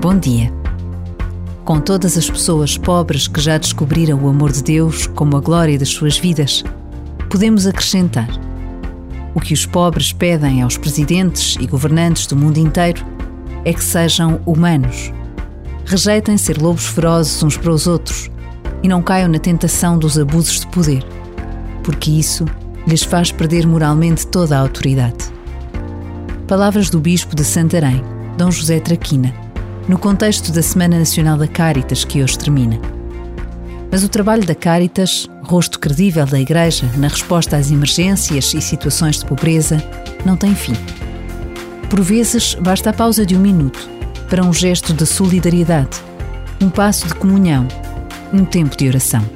Bom dia. Com todas as pessoas pobres que já descobriram o amor de Deus como a glória das suas vidas, podemos acrescentar: o que os pobres pedem aos presidentes e governantes do mundo inteiro é que sejam humanos. Rejeitem ser lobos ferozes uns para os outros e não caiam na tentação dos abusos de poder, porque isso lhes faz perder moralmente toda a autoridade. Palavras do Bispo de Santarém, Dom José Traquina, no contexto da Semana Nacional da Caritas que hoje termina. Mas o trabalho da Caritas, rosto credível da Igreja na resposta às emergências e situações de pobreza, não tem fim. Por vezes, basta a pausa de um minuto para um gesto de solidariedade, um passo de comunhão, um tempo de oração.